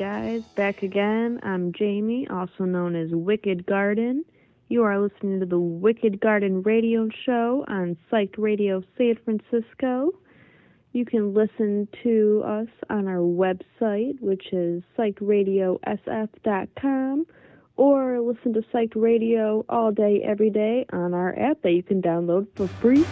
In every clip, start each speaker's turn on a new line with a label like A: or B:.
A: guys. Back again. I'm Jamie, also known as Wicked Garden. You are listening to the Wicked Garden radio show on Psyched Radio San Francisco. You can listen to us on our website, which is psychedradiosf.com, or listen to Psyched Radio all day, every day on our app that you can download for free.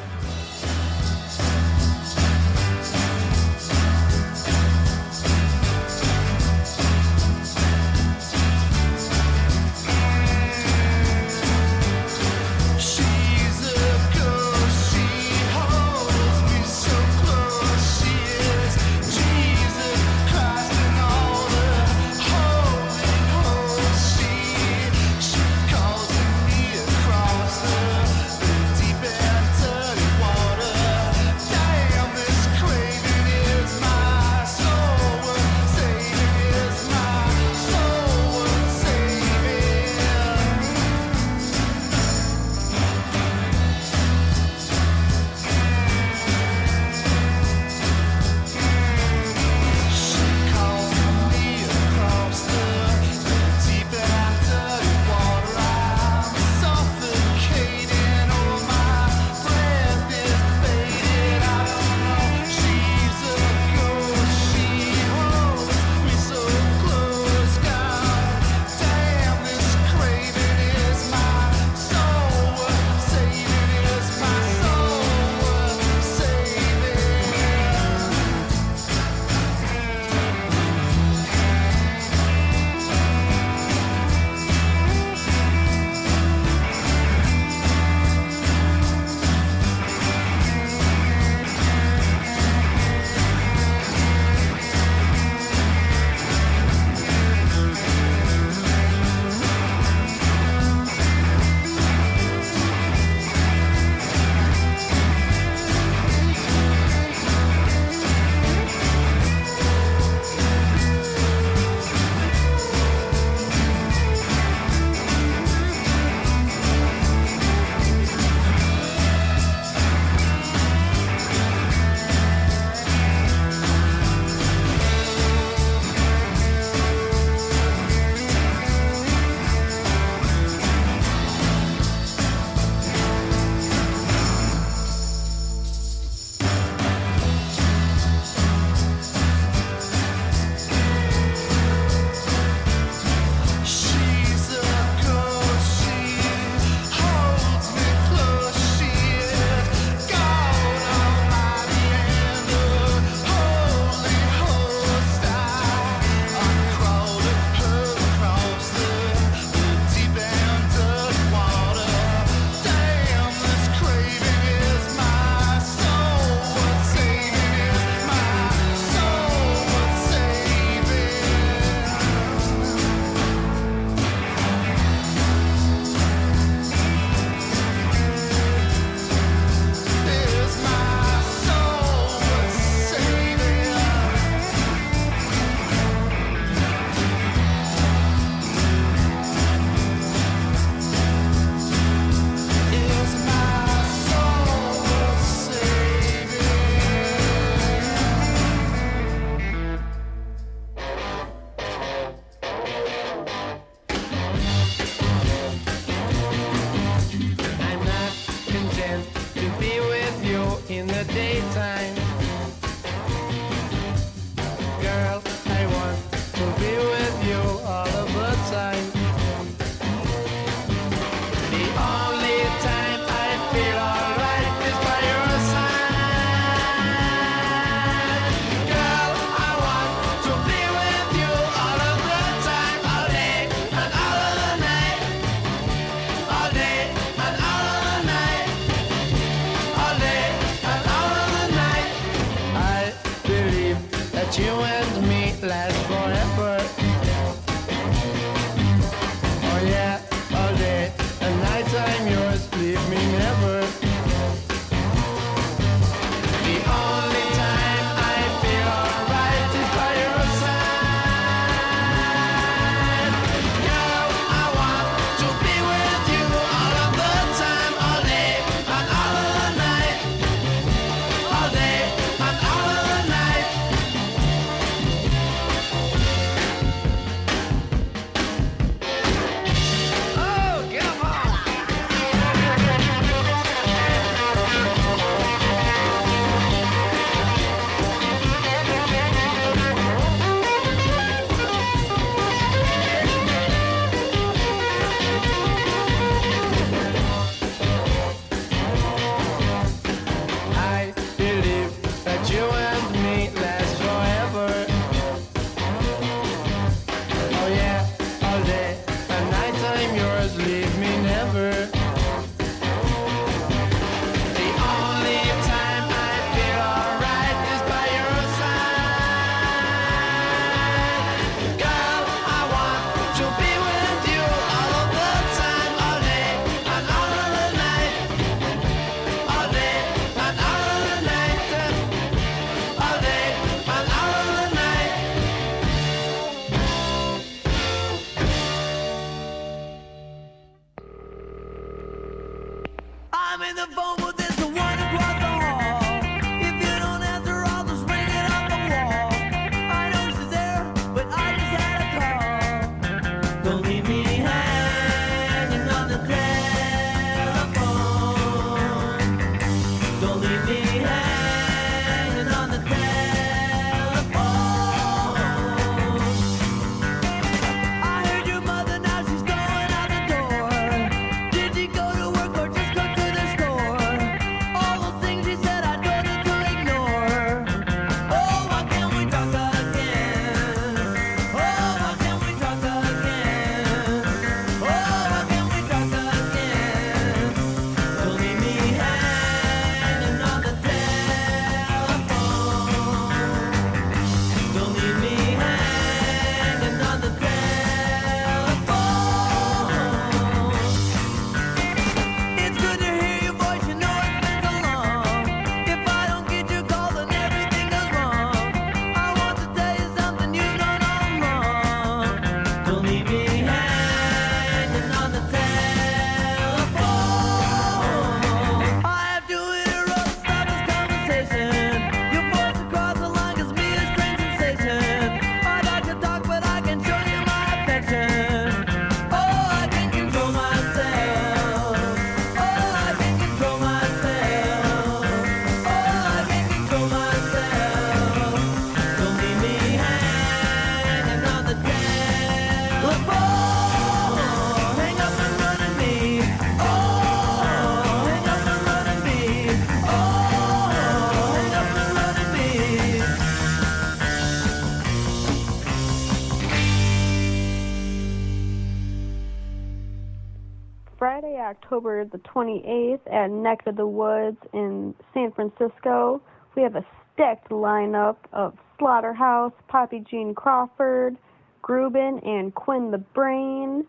A: October the 28th at Neck of the Woods in San Francisco. We have a stacked lineup of Slaughterhouse, Poppy Jean Crawford, Grubin, and Quinn the Brain.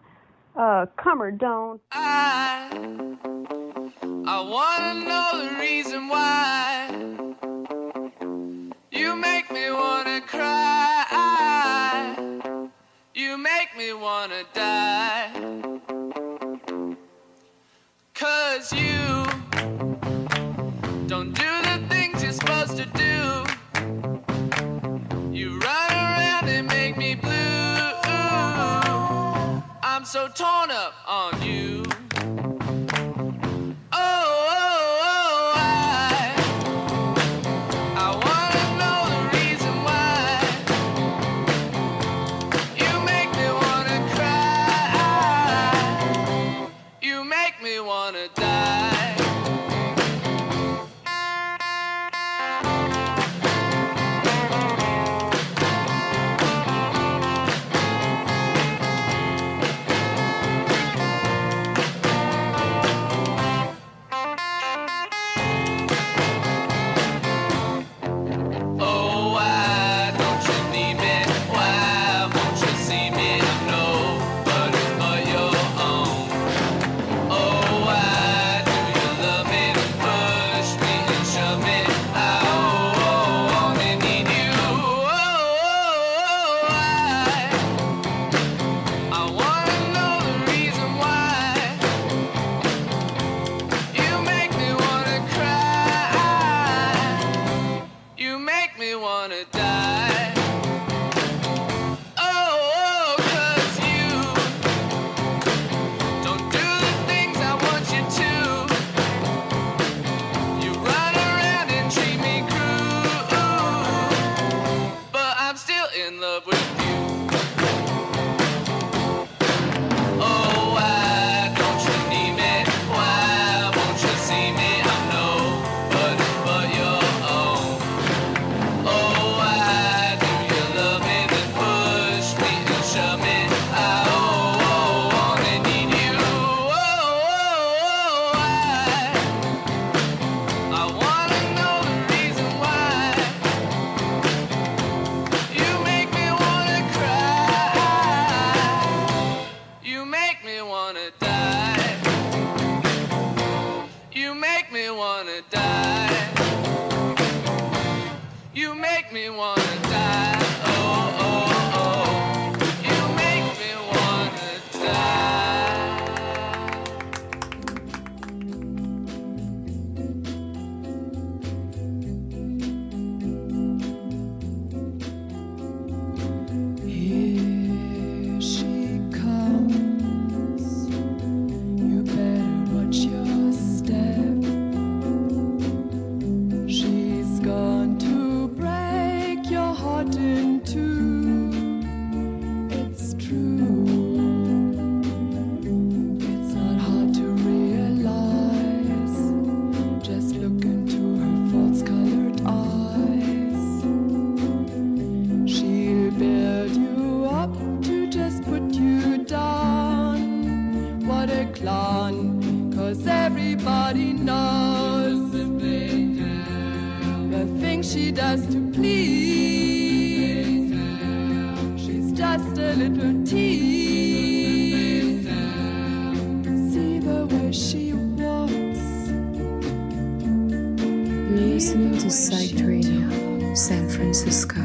A: Uh, come or don't.
B: I, I want to know the reason why you make me want to cry. You make me want to so torn up on you.
C: where she walks.
D: You're listening to Psych Radio, San Francisco.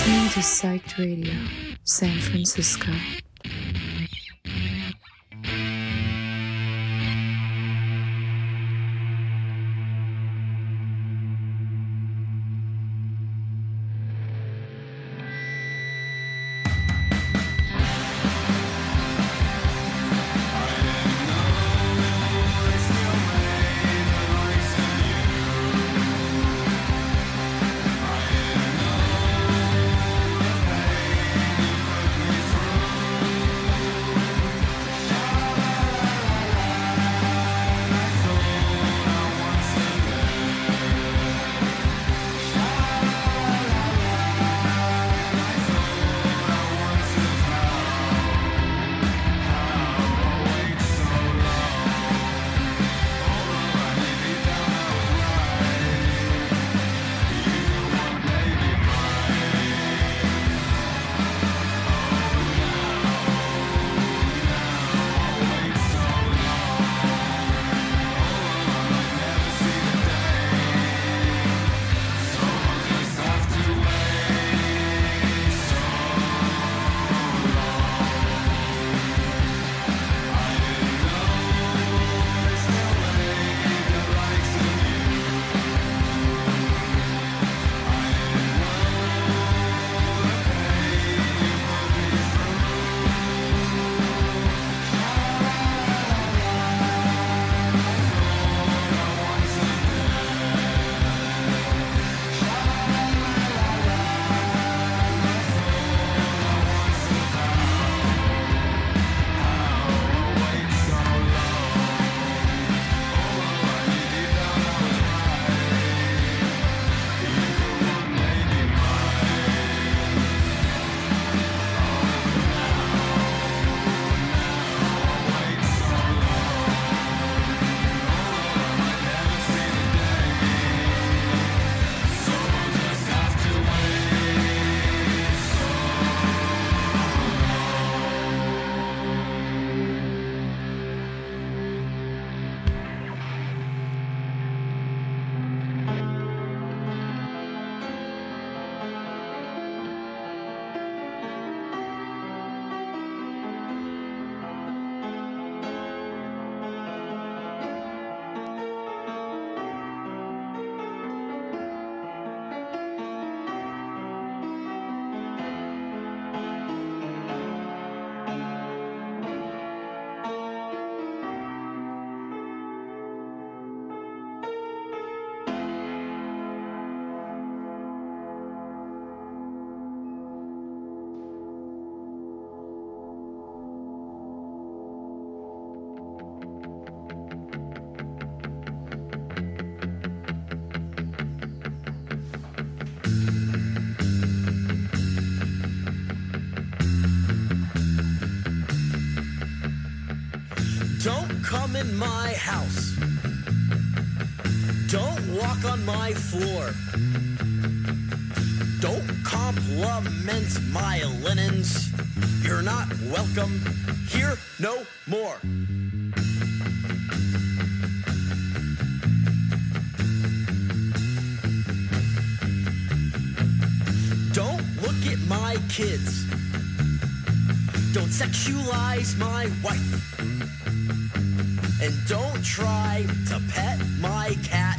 C: Listening to Psyched Radio, San Francisco.
E: My floor. Don't compliment my linens. You're not welcome here no more. Don't look at my kids. Don't sexualize my wife. And don't try to pet my cat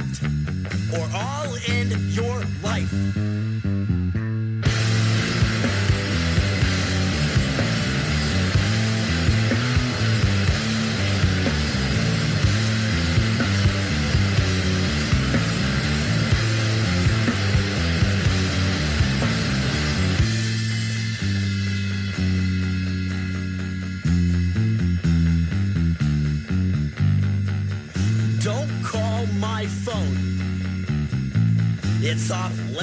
E: or all in your life.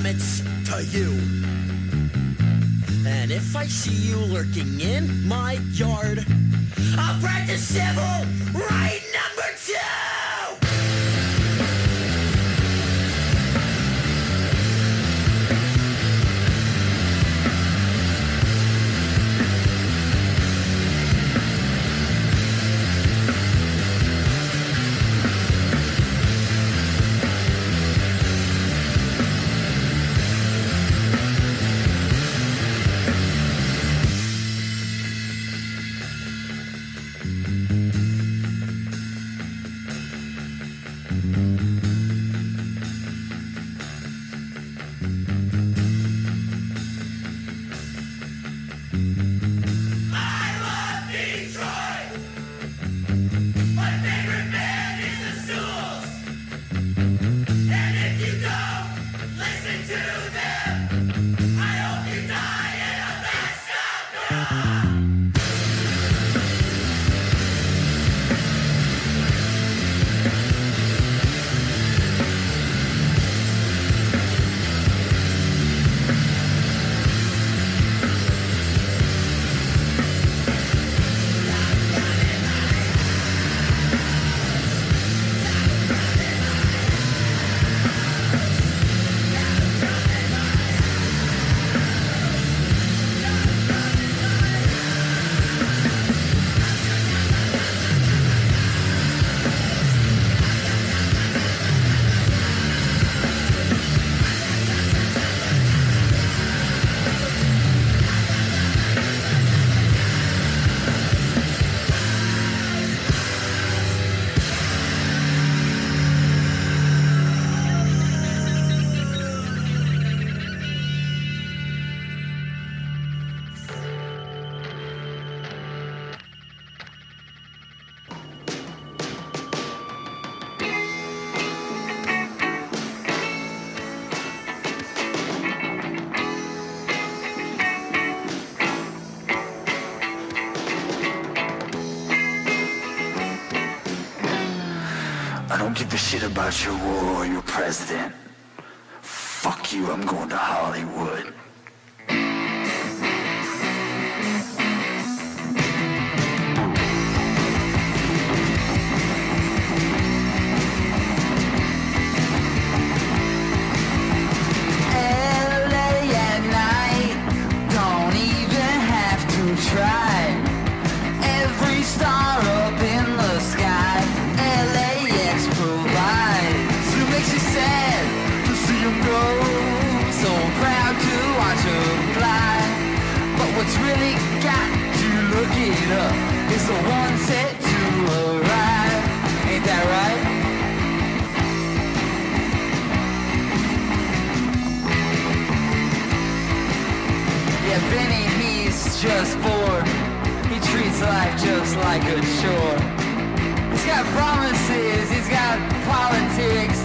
E: Limits to you. And if I see you lurking in my yard, I'll practice civil right
F: set to arrive. Ain't that right? Yeah, Benny, he's just bored. He treats life just like a chore. He's got promises, he's got politics,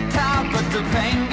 F: the top of Topanga and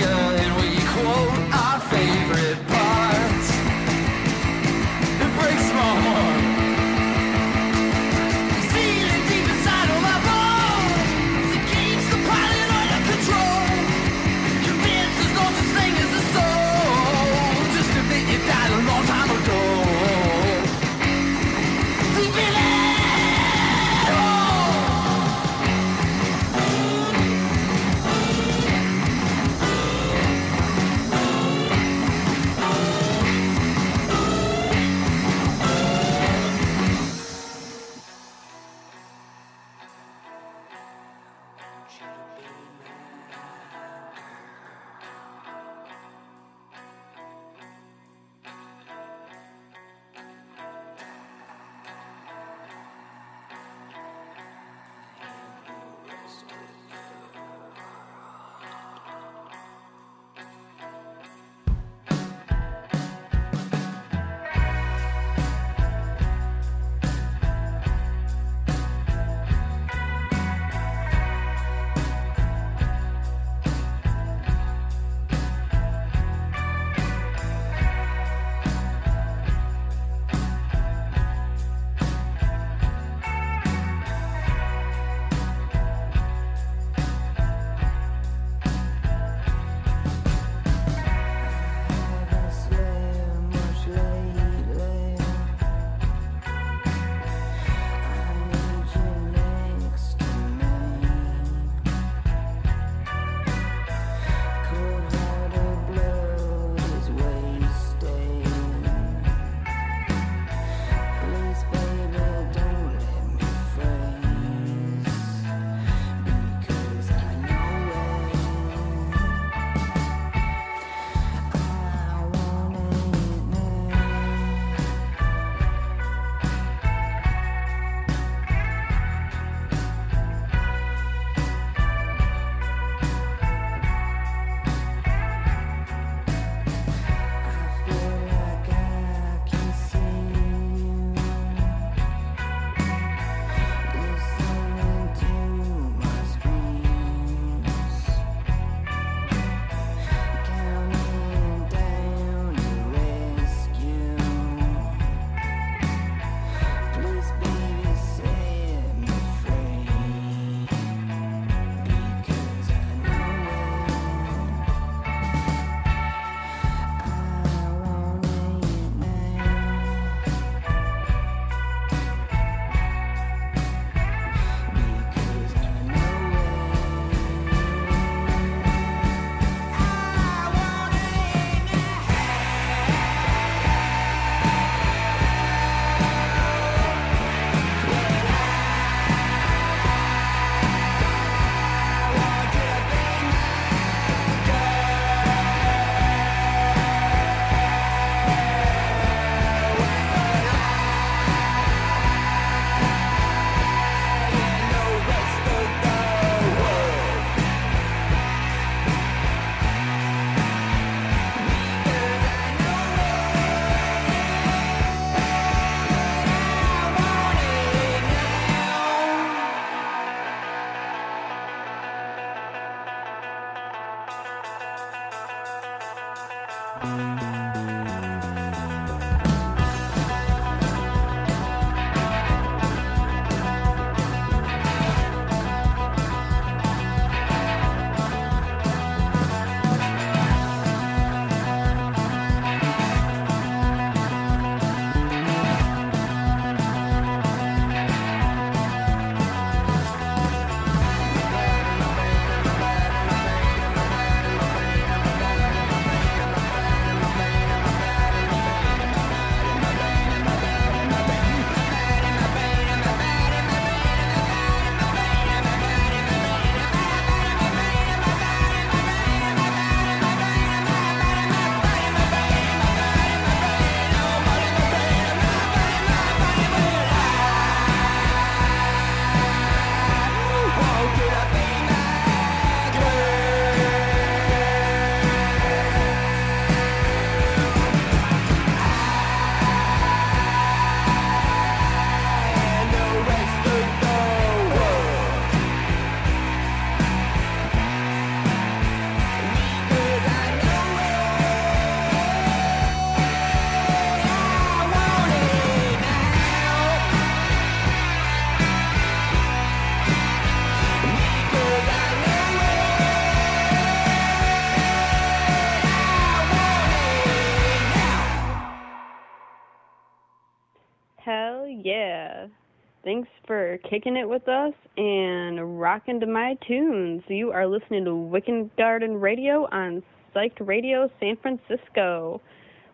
A: kicking it with us and rocking to my tunes. You are listening to Wicked Garden Radio on Psyched Radio San Francisco.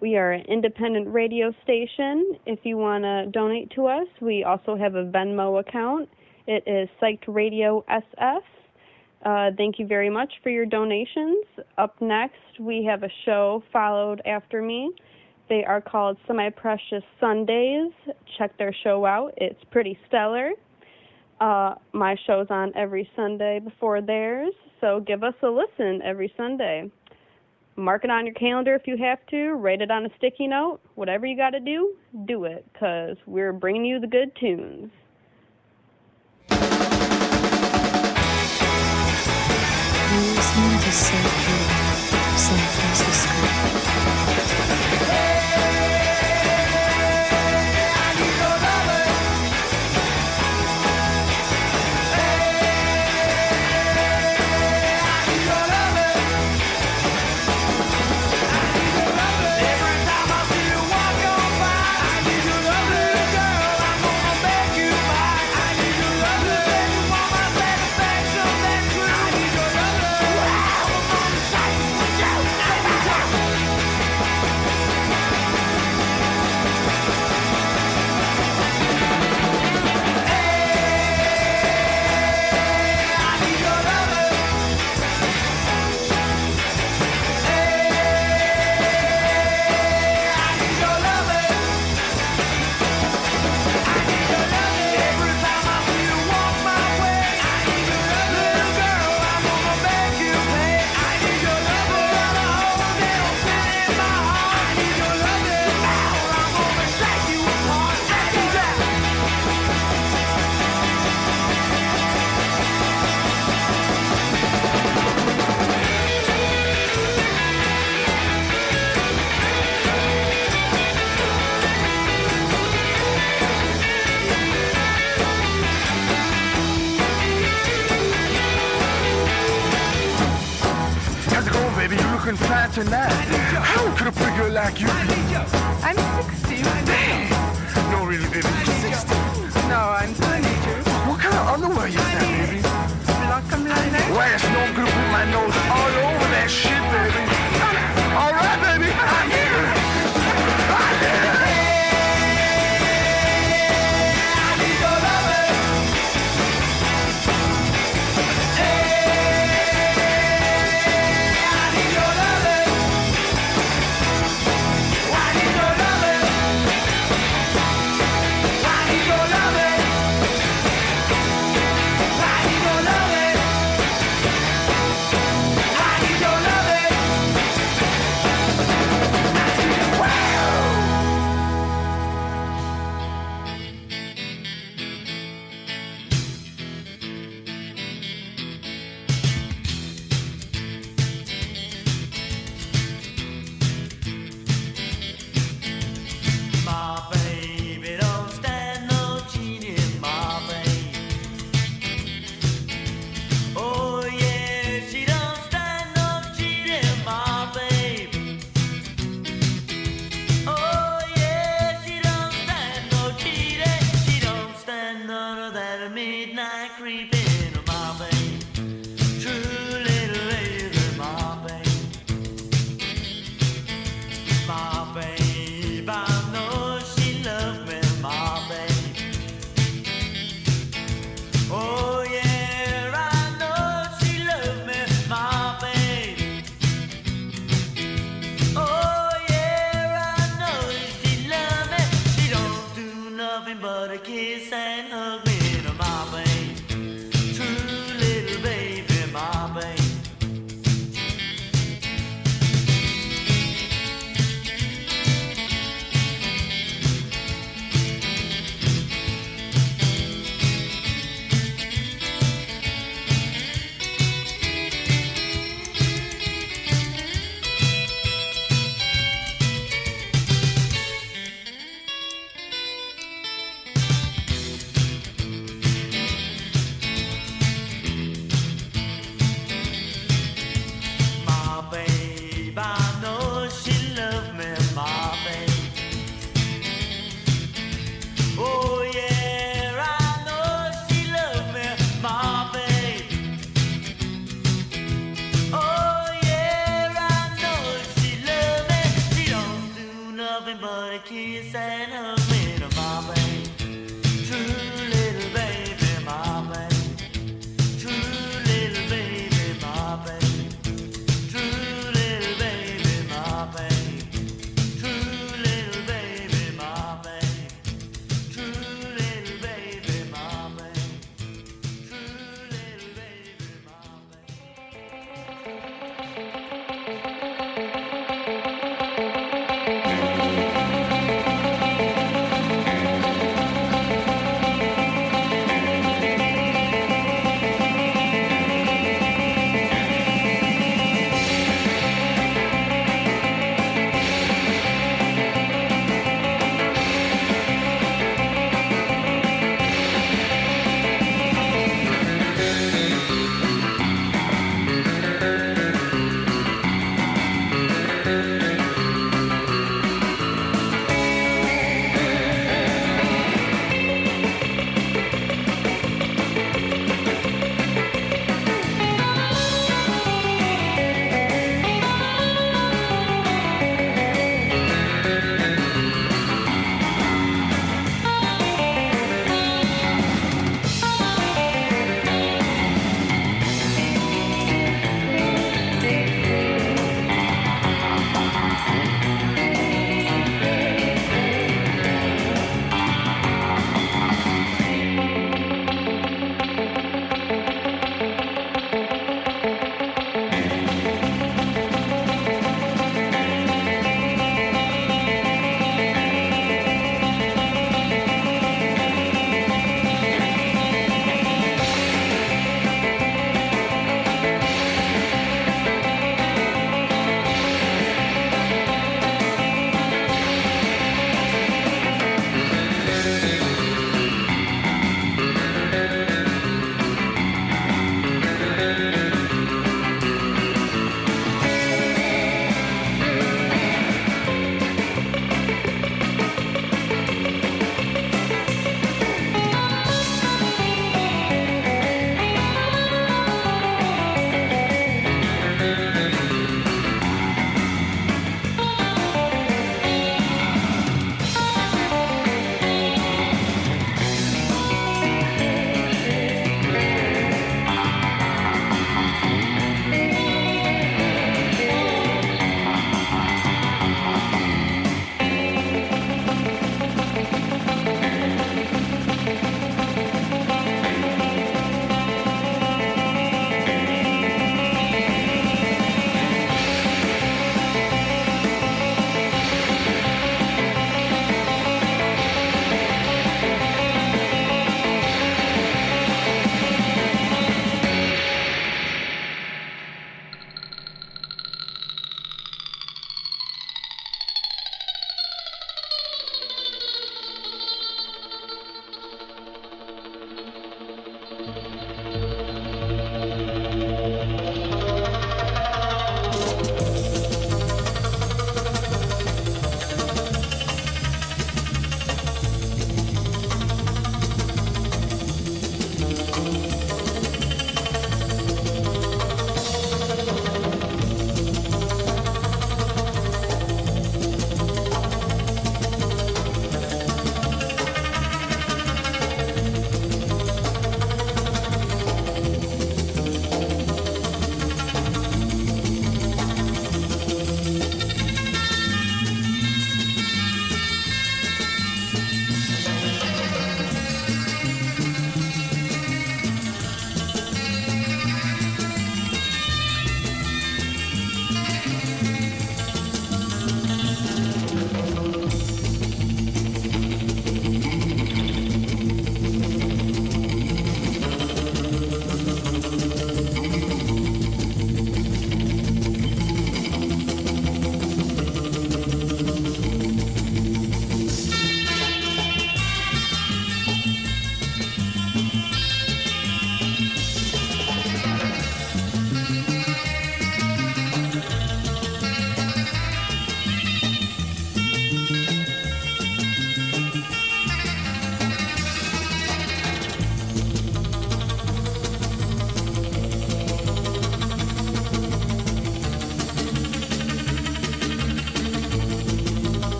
A: We are an independent radio station. If you want to donate to us, we also have a Venmo account. It is Psyched Radio SF. Uh, thank you very much for your donations. Up next, we have a show followed after me. They are called Semi Precious Sundays. Check their show out, it's pretty stellar. Uh, my show's on every Sunday before theirs, so give us a listen every Sunday. Mark it on your calendar if you have to, write it on a sticky note, whatever you got to do, do it, because we're bringing you the good tunes.
G: You're to San Francisco.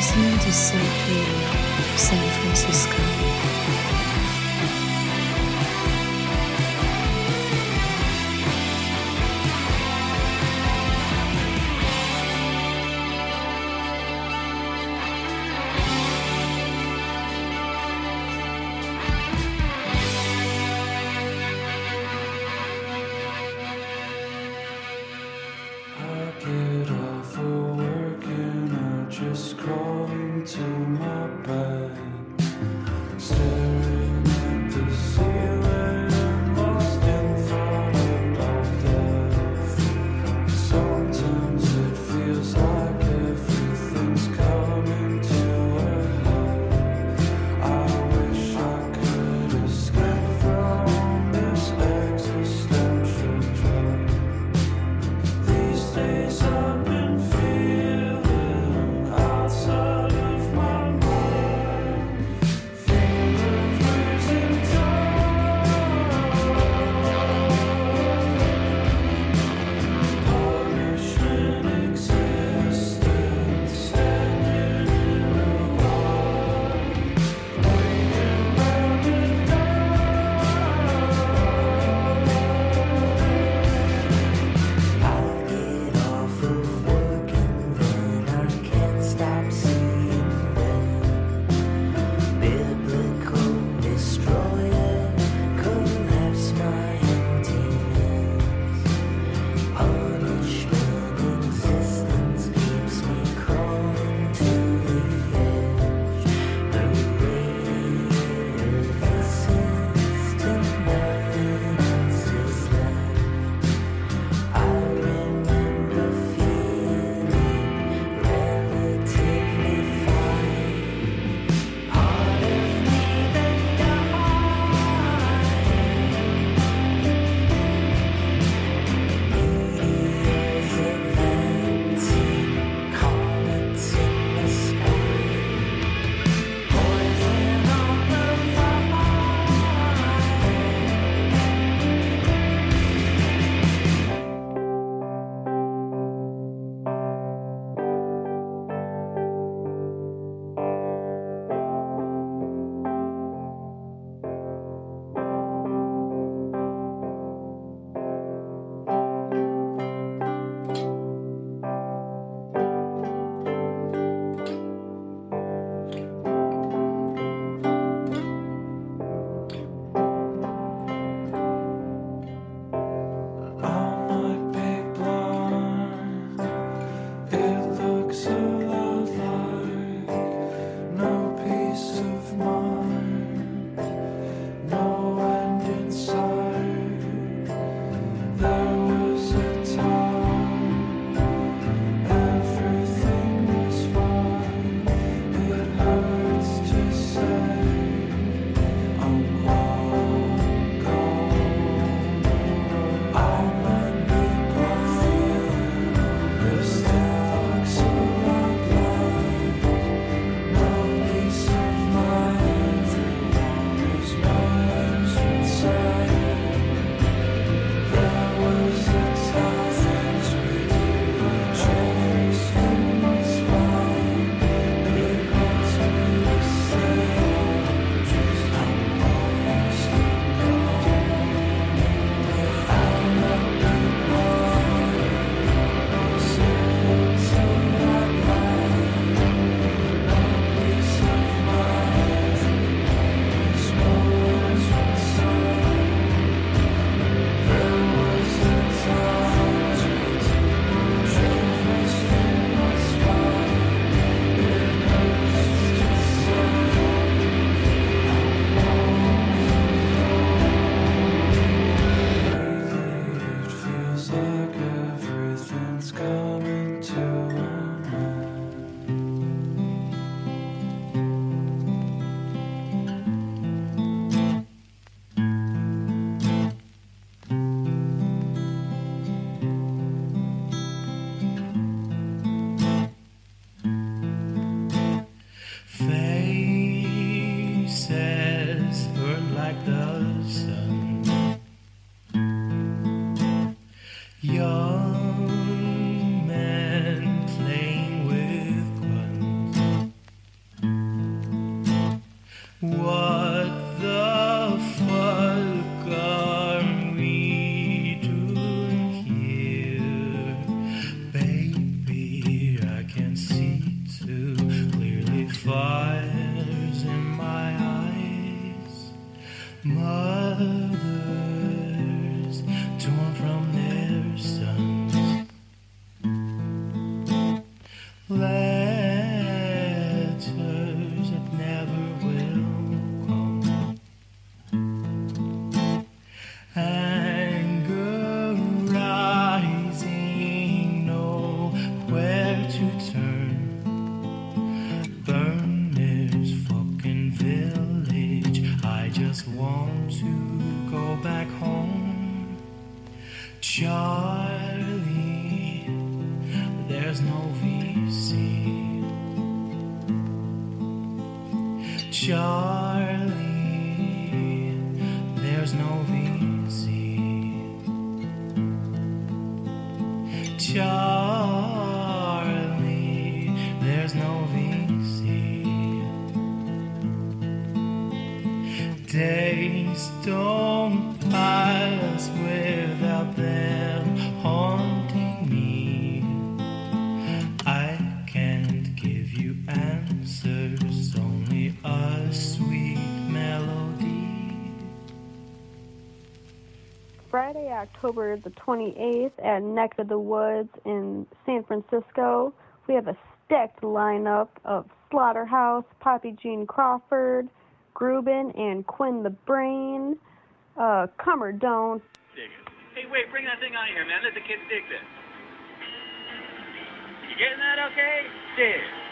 H: Listening to Psych Radio, San Francisco.
A: October the 28th at Neck of the Woods in San Francisco. We have a stacked lineup of Slaughterhouse, Poppy Jean Crawford, Grubin, and Quinn the Brain. Uh, come or don't.
I: Hey, wait, bring that thing on here, man. Let the kids dig this. You getting that okay? Dig.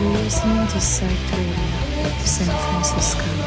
J: You're listening to Psych Radio, San Francisco.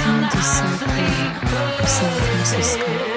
K: Psych Radio, San Francisco.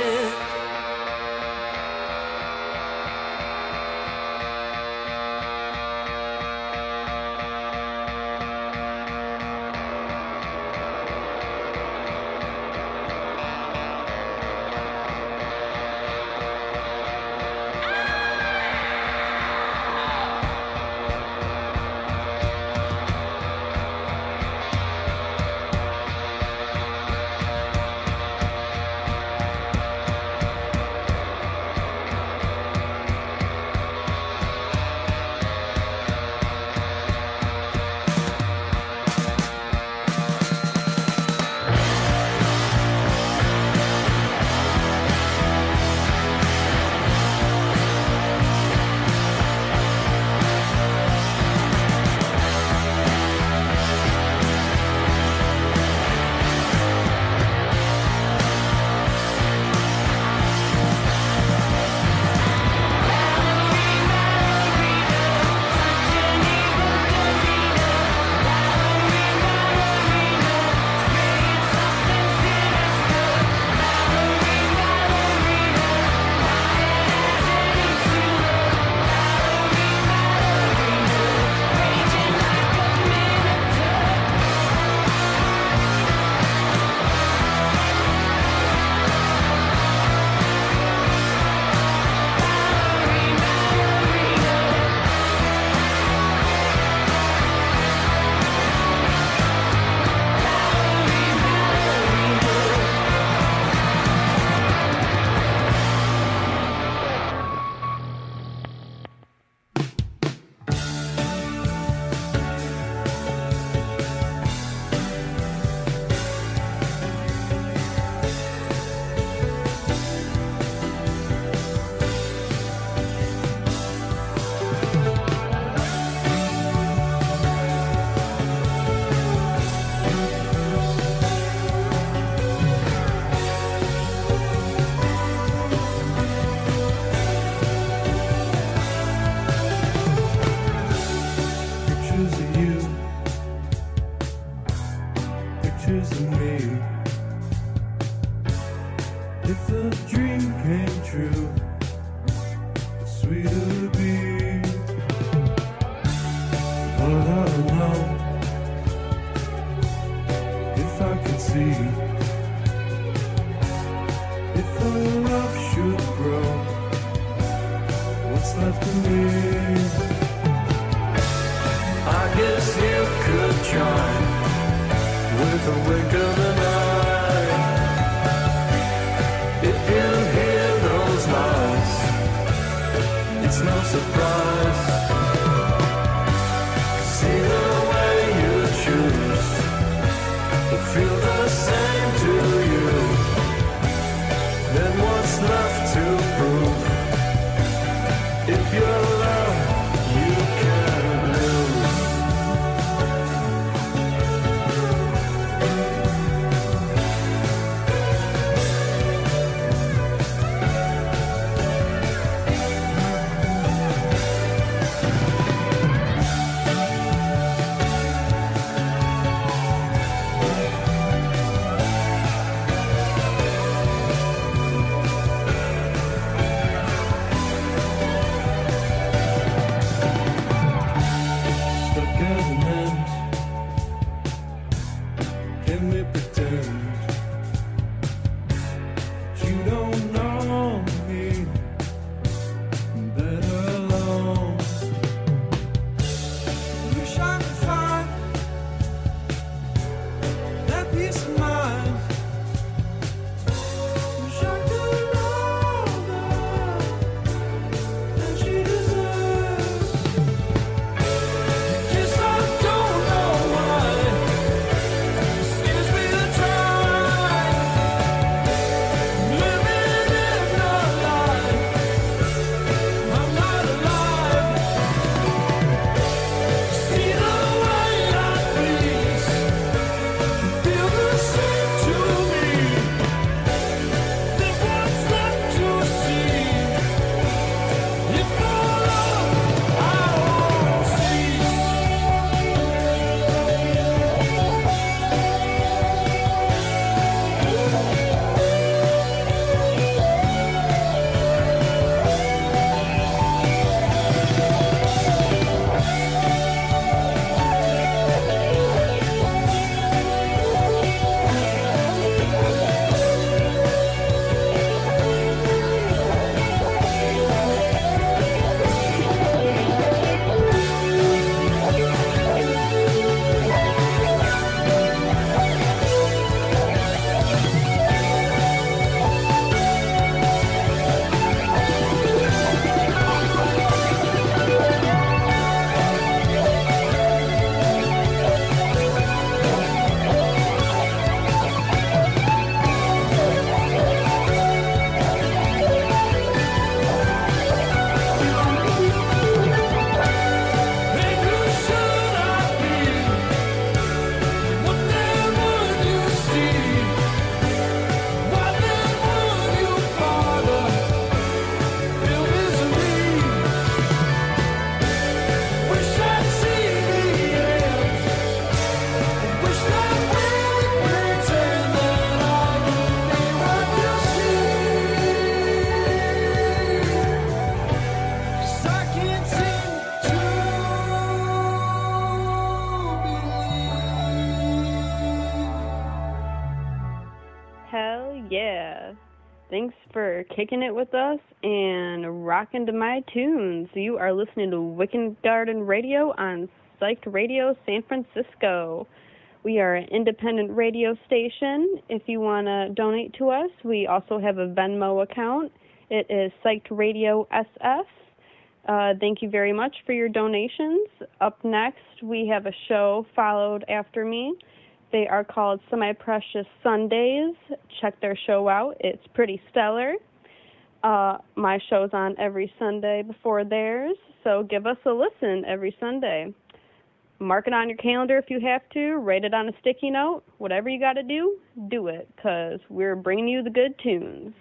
L: Kicking it with us and rocking to my tunes. You are listening to Wicked Garden Radio on Psyched Radio San Francisco. We are an independent radio station. If you want to donate to us, we also have a Venmo account. It is Psyched Radio SF. Uh, thank you very much for your donations. Up next, we have a show followed after me. They are called Semi Precious Sundays. Check their show out, it's pretty stellar. Uh, my show's on every Sunday before theirs, so give us a listen every Sunday. Mark it on your calendar if you have to, write it on a sticky note, whatever you got to do, do it, because we're bringing you the good tunes.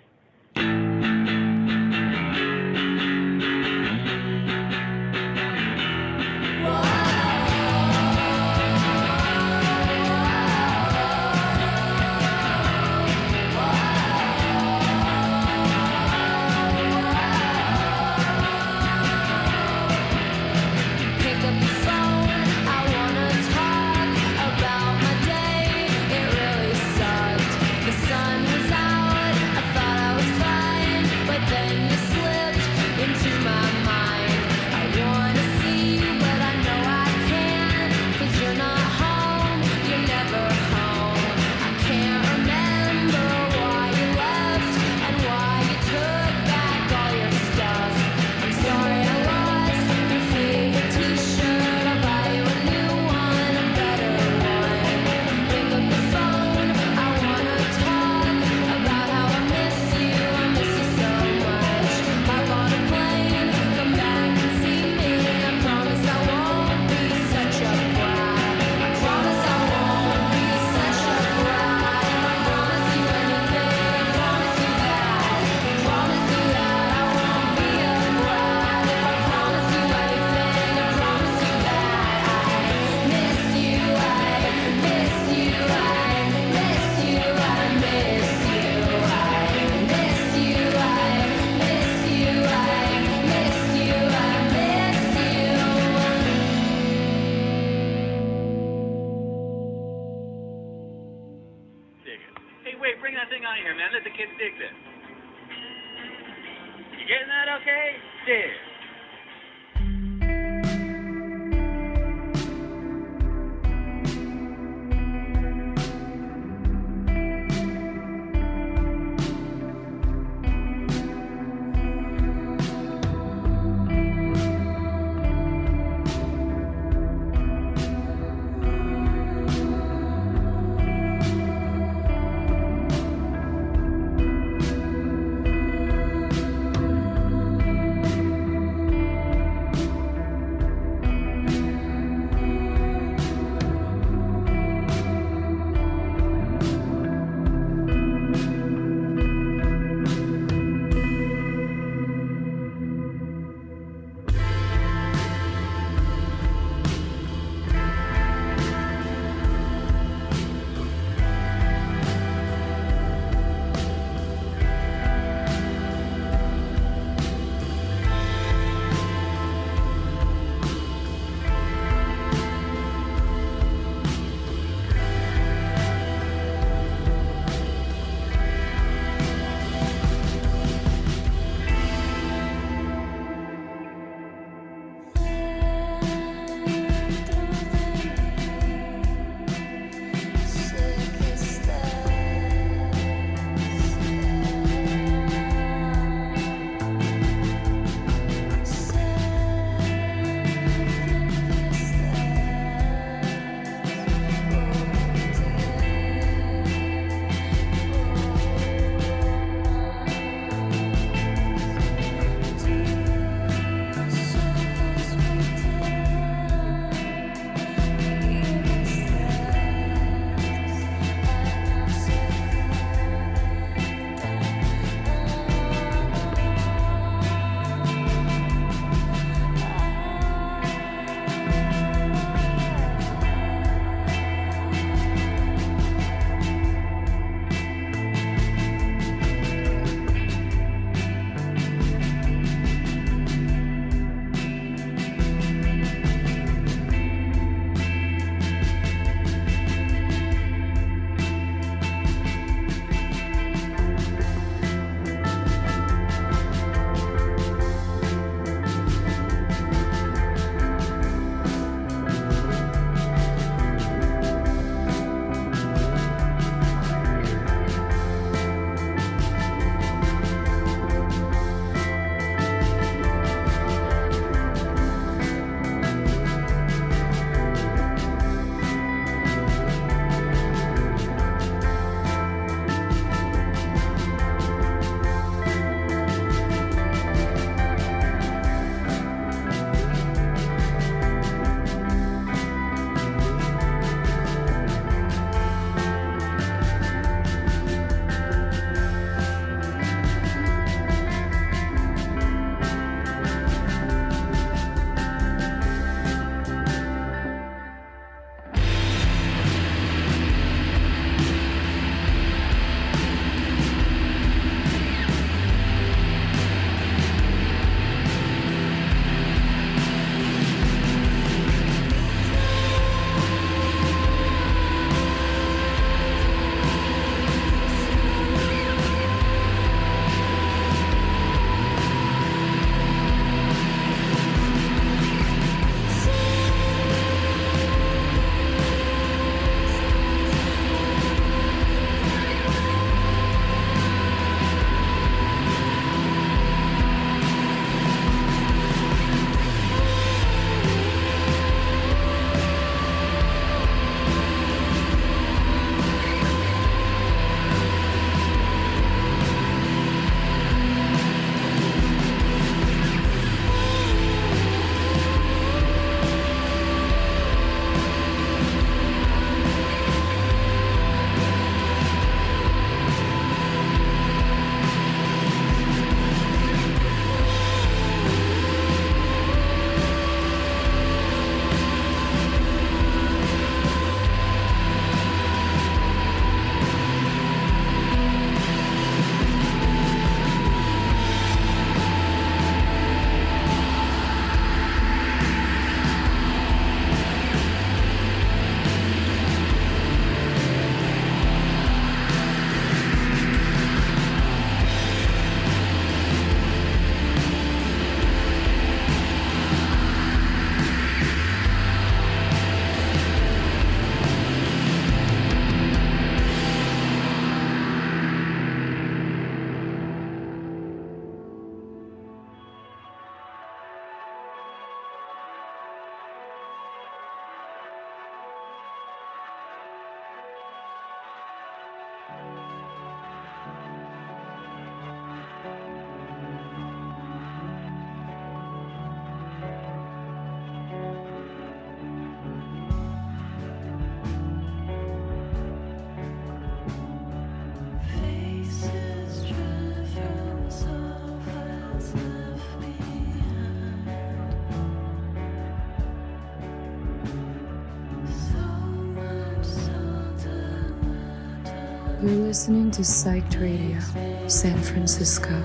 M: You're
N: listening to Psyched Radio, San Francisco.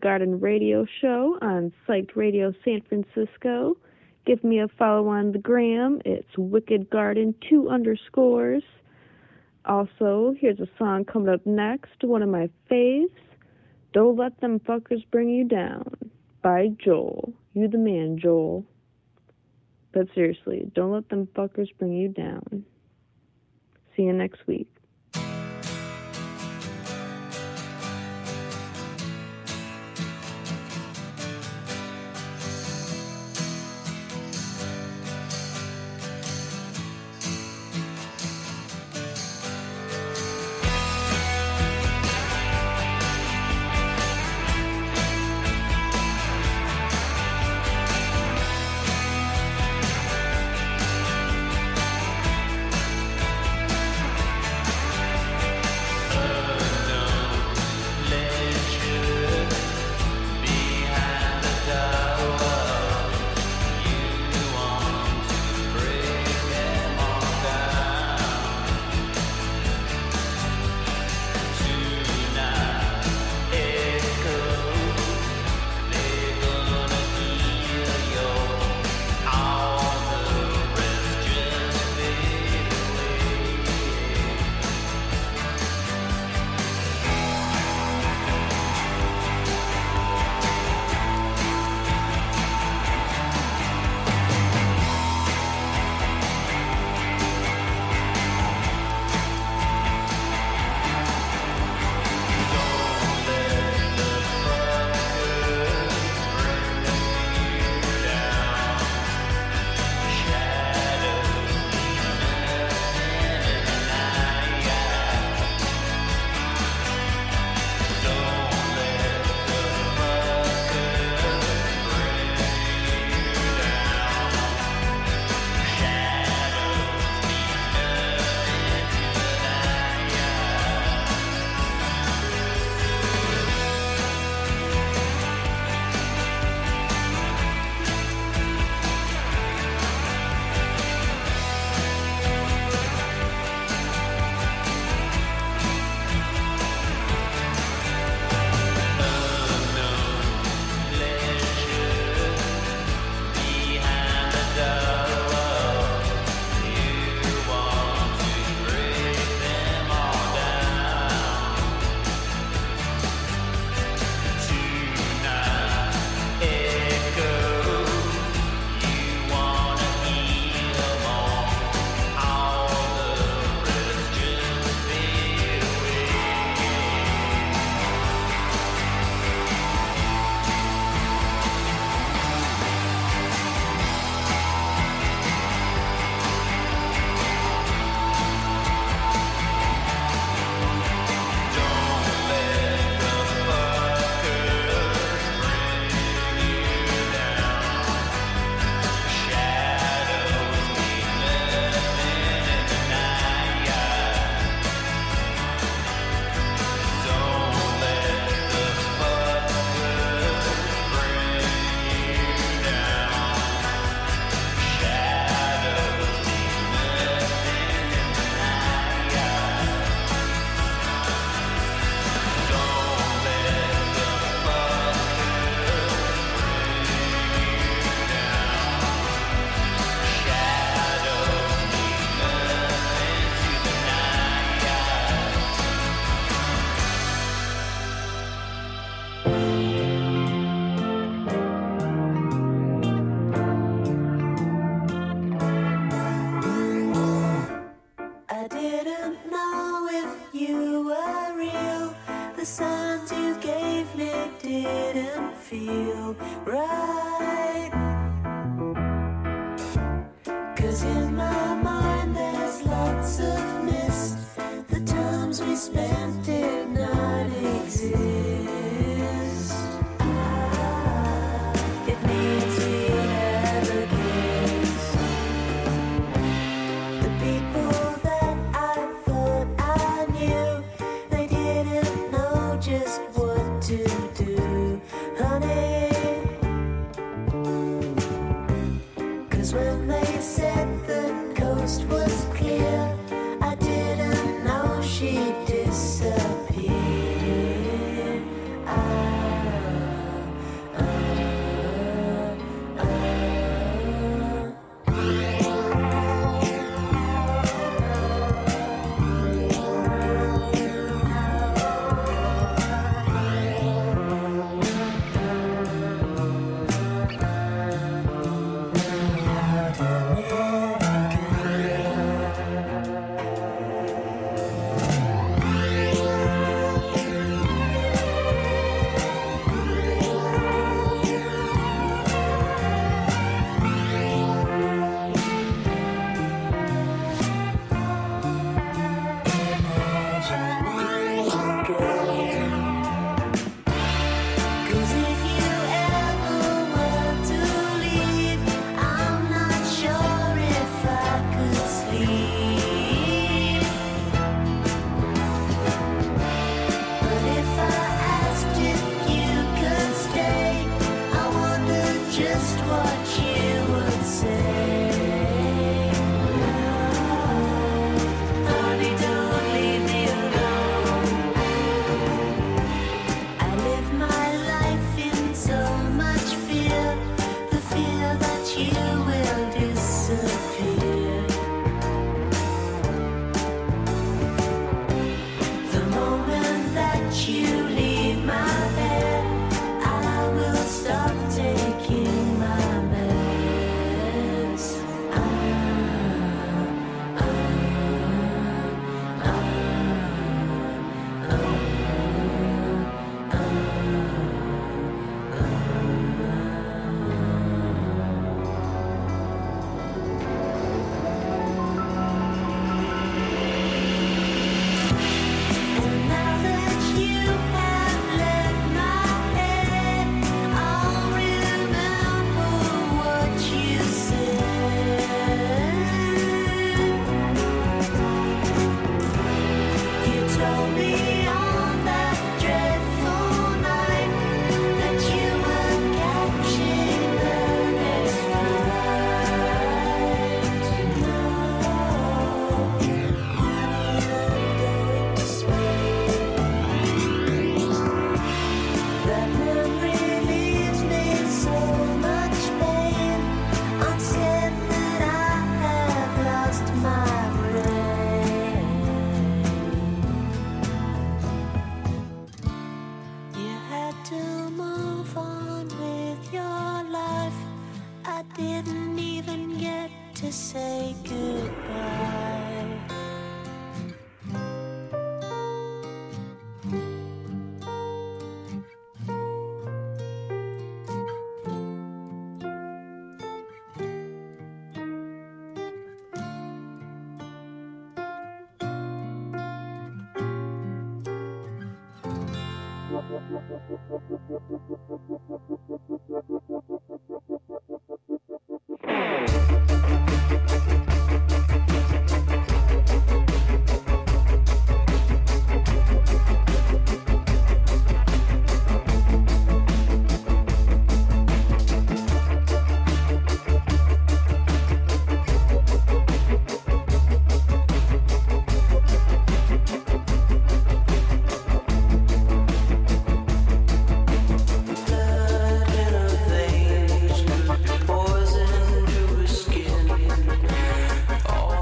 A: Garden Radio Show on Psyched Radio San Francisco. Give me a follow on the gram. It's Wicked Garden two underscores. Also, here's a song coming up next, one of my faves. Don't let them fuckers bring you down by Joel. You the man, Joel. But seriously, don't let them fuckers bring you down. See you next week.